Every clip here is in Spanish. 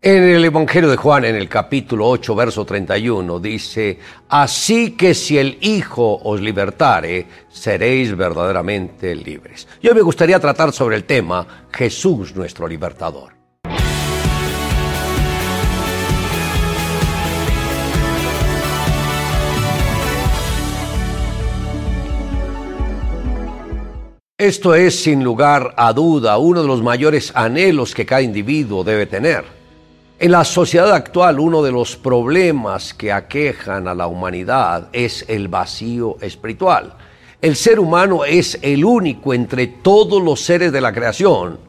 En el Evangelio de Juan, en el capítulo 8, verso 31, dice, Así que si el Hijo os libertare, seréis verdaderamente libres. Yo me gustaría tratar sobre el tema Jesús nuestro libertador. Esto es, sin lugar a duda, uno de los mayores anhelos que cada individuo debe tener en la sociedad actual uno de los problemas que aquejan a la humanidad es el vacío espiritual. El ser humano es el único entre todos los seres de la creación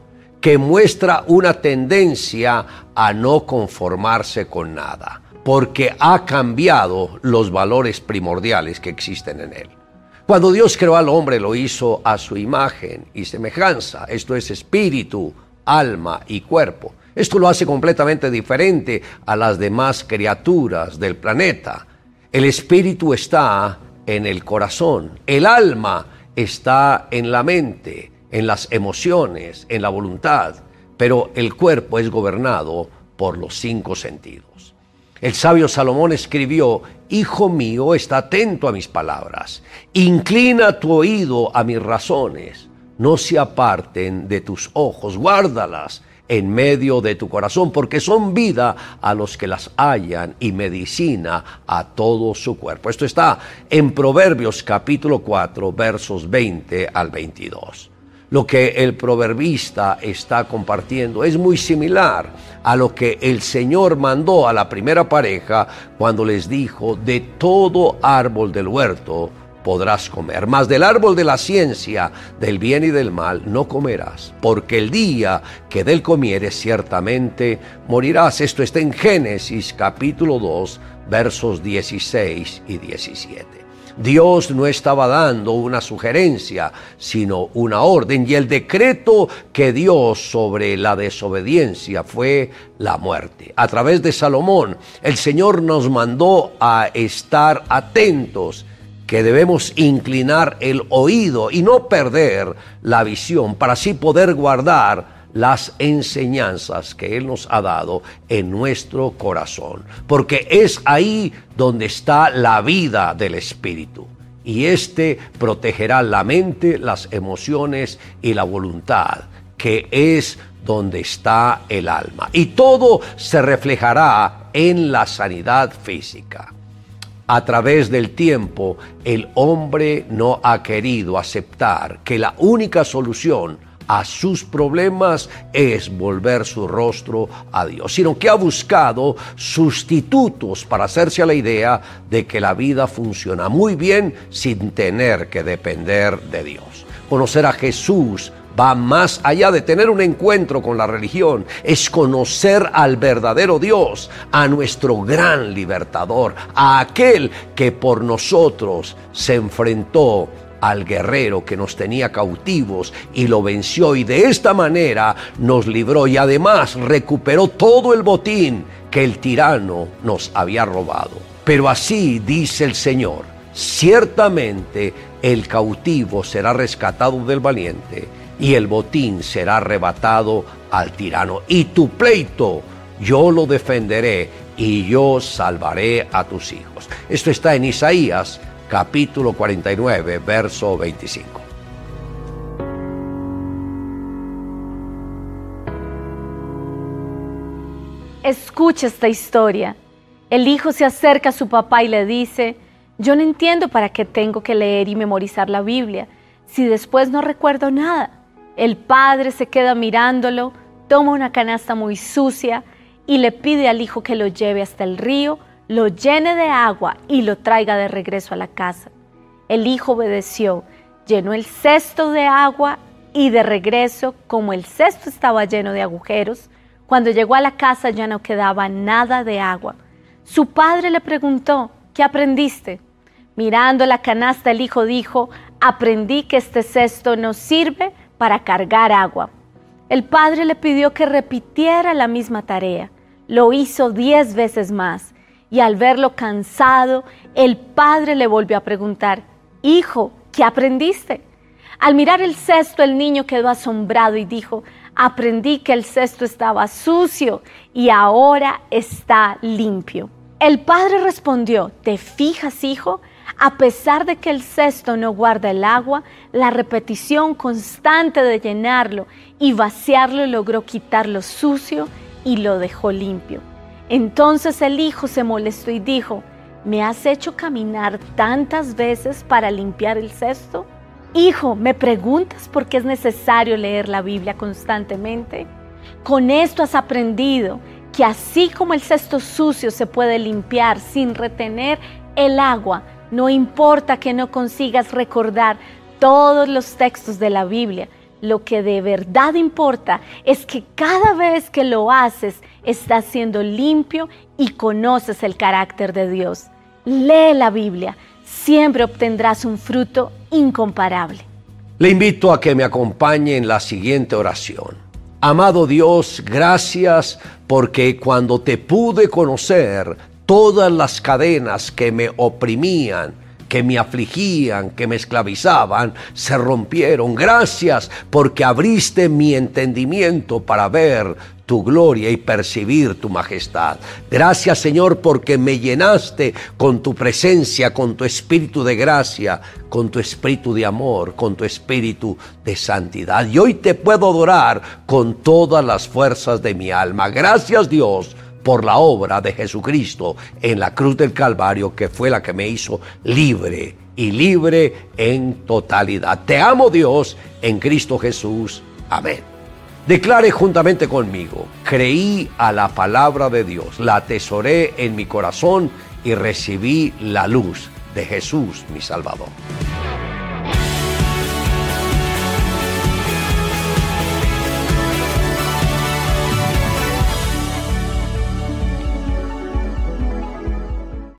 que muestra una tendencia a no conformarse con nada, porque ha cambiado los valores primordiales que existen en él. Cuando Dios creó al hombre lo hizo a su imagen y semejanza, esto es espíritu, alma y cuerpo. Esto lo hace completamente diferente a las demás criaturas del planeta. El espíritu está en el corazón, el alma está en la mente, en las emociones, en la voluntad, pero el cuerpo es gobernado por los cinco sentidos. El sabio Salomón escribió, Hijo mío, está atento a mis palabras, inclina tu oído a mis razones, no se aparten de tus ojos, guárdalas en medio de tu corazón, porque son vida a los que las hallan y medicina a todo su cuerpo. Esto está en Proverbios capítulo 4, versos 20 al 22. Lo que el proverbista está compartiendo es muy similar a lo que el Señor mandó a la primera pareja cuando les dijo, de todo árbol del huerto podrás comer, mas del árbol de la ciencia, del bien y del mal, no comerás, porque el día que del comieres ciertamente morirás. Esto está en Génesis capítulo 2, versos 16 y 17. Dios no estaba dando una sugerencia, sino una orden. Y el decreto que dio sobre la desobediencia fue la muerte. A través de Salomón, el Señor nos mandó a estar atentos que debemos inclinar el oído y no perder la visión para así poder guardar las enseñanzas que Él nos ha dado en nuestro corazón, porque es ahí donde está la vida del Espíritu. Y éste protegerá la mente, las emociones y la voluntad, que es donde está el alma. Y todo se reflejará en la sanidad física a través del tiempo, el hombre no ha querido aceptar que la única solución a sus problemas es volver su rostro a Dios, sino que ha buscado sustitutos para hacerse a la idea de que la vida funciona muy bien sin tener que depender de Dios. Conocer a Jesús va más allá de tener un encuentro con la religión, es conocer al verdadero Dios, a nuestro gran libertador, a aquel que por nosotros se enfrentó al guerrero que nos tenía cautivos y lo venció y de esta manera nos libró y además recuperó todo el botín que el tirano nos había robado. Pero así dice el Señor, ciertamente el cautivo será rescatado del valiente y el botín será arrebatado al tirano. Y tu pleito yo lo defenderé y yo salvaré a tus hijos. Esto está en Isaías capítulo 49, verso 25. Escucha esta historia. El hijo se acerca a su papá y le dice, yo no entiendo para qué tengo que leer y memorizar la Biblia si después no recuerdo nada. El padre se queda mirándolo, toma una canasta muy sucia y le pide al hijo que lo lleve hasta el río, lo llene de agua y lo traiga de regreso a la casa. El hijo obedeció, llenó el cesto de agua y de regreso, como el cesto estaba lleno de agujeros, cuando llegó a la casa ya no quedaba nada de agua. Su padre le preguntó, ¿qué aprendiste? Mirando la canasta, el hijo dijo, aprendí que este cesto no sirve para cargar agua. El padre le pidió que repitiera la misma tarea. Lo hizo diez veces más y al verlo cansado, el padre le volvió a preguntar, Hijo, ¿qué aprendiste? Al mirar el cesto, el niño quedó asombrado y dijo, aprendí que el cesto estaba sucio y ahora está limpio. El padre respondió, ¿te fijas, hijo? A pesar de que el cesto no guarda el agua, la repetición constante de llenarlo y vaciarlo logró quitar lo sucio y lo dejó limpio. Entonces el hijo se molestó y dijo, ¿me has hecho caminar tantas veces para limpiar el cesto? Hijo, ¿me preguntas por qué es necesario leer la Biblia constantemente? Con esto has aprendido que así como el cesto sucio se puede limpiar sin retener el agua, no importa que no consigas recordar todos los textos de la Biblia, lo que de verdad importa es que cada vez que lo haces estás siendo limpio y conoces el carácter de Dios. Lee la Biblia, siempre obtendrás un fruto incomparable. Le invito a que me acompañe en la siguiente oración. Amado Dios, gracias porque cuando te pude conocer, todas las cadenas que me oprimían, que me afligían, que me esclavizaban, se rompieron. Gracias porque abriste mi entendimiento para ver tu gloria y percibir tu majestad. Gracias Señor porque me llenaste con tu presencia, con tu espíritu de gracia, con tu espíritu de amor, con tu espíritu de santidad. Y hoy te puedo adorar con todas las fuerzas de mi alma. Gracias Dios por la obra de Jesucristo en la cruz del Calvario, que fue la que me hizo libre y libre en totalidad. Te amo Dios en Cristo Jesús. Amén. Declare juntamente conmigo, creí a la palabra de Dios, la atesoré en mi corazón y recibí la luz de Jesús mi Salvador.